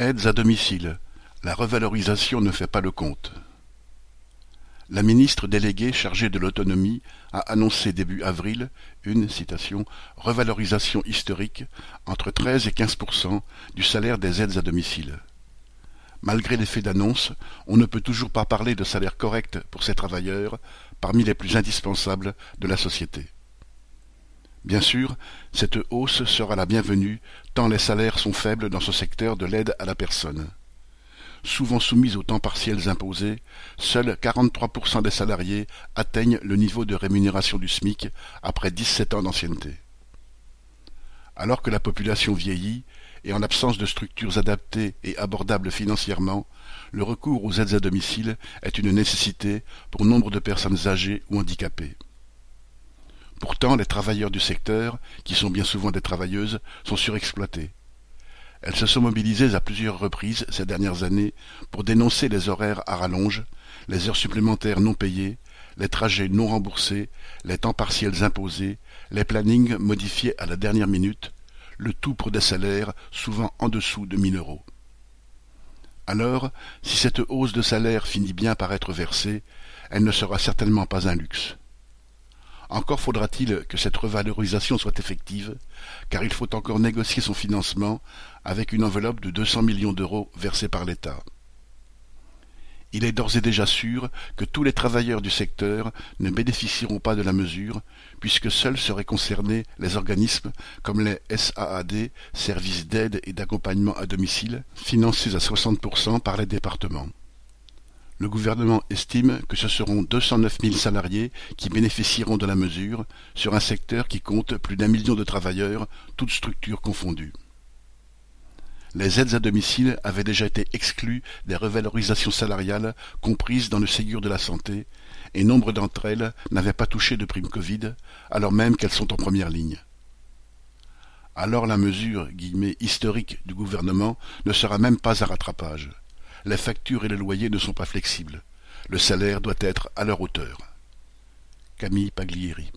Aides à domicile, la revalorisation ne fait pas le compte. La ministre déléguée chargée de l'autonomie a annoncé début avril une citation revalorisation historique entre 13 et 15% du salaire des aides à domicile. Malgré l'effet d'annonce, on ne peut toujours pas parler de salaire correct pour ces travailleurs parmi les plus indispensables de la société. Bien sûr, cette hausse sera la bienvenue tant les salaires sont faibles dans ce secteur de l'aide à la personne. Souvent soumis aux temps partiels imposés, seuls 43% des salariés atteignent le niveau de rémunération du SMIC après 17 ans d'ancienneté. Alors que la population vieillit, et en absence de structures adaptées et abordables financièrement, le recours aux aides à domicile est une nécessité pour nombre de personnes âgées ou handicapées. Pourtant, les travailleurs du secteur, qui sont bien souvent des travailleuses, sont surexploités. Elles se sont mobilisées à plusieurs reprises ces dernières années pour dénoncer les horaires à rallonge, les heures supplémentaires non payées, les trajets non remboursés, les temps partiels imposés, les plannings modifiés à la dernière minute, le tout pour des salaires souvent en dessous de mille euros. Alors, si cette hausse de salaire finit bien par être versée, elle ne sera certainement pas un luxe. Encore faudra-t-il que cette revalorisation soit effective, car il faut encore négocier son financement avec une enveloppe de 200 millions d'euros versée par l'État. Il est d'ores et déjà sûr que tous les travailleurs du secteur ne bénéficieront pas de la mesure, puisque seuls seraient concernés les organismes comme les SAAD, services d'aide et d'accompagnement à domicile, financés à 60% par les départements. Le gouvernement estime que ce seront 209 000 salariés qui bénéficieront de la mesure sur un secteur qui compte plus d'un million de travailleurs, toutes structures confondues. Les aides à domicile avaient déjà été exclues des revalorisations salariales comprises dans le Ségur de la santé, et nombre d'entre elles n'avaient pas touché de prime Covid, alors même qu'elles sont en première ligne. Alors la mesure historique du gouvernement ne sera même pas à rattrapage les factures et les loyers ne sont pas flexibles. Le salaire doit être à leur hauteur. Camille Paglieri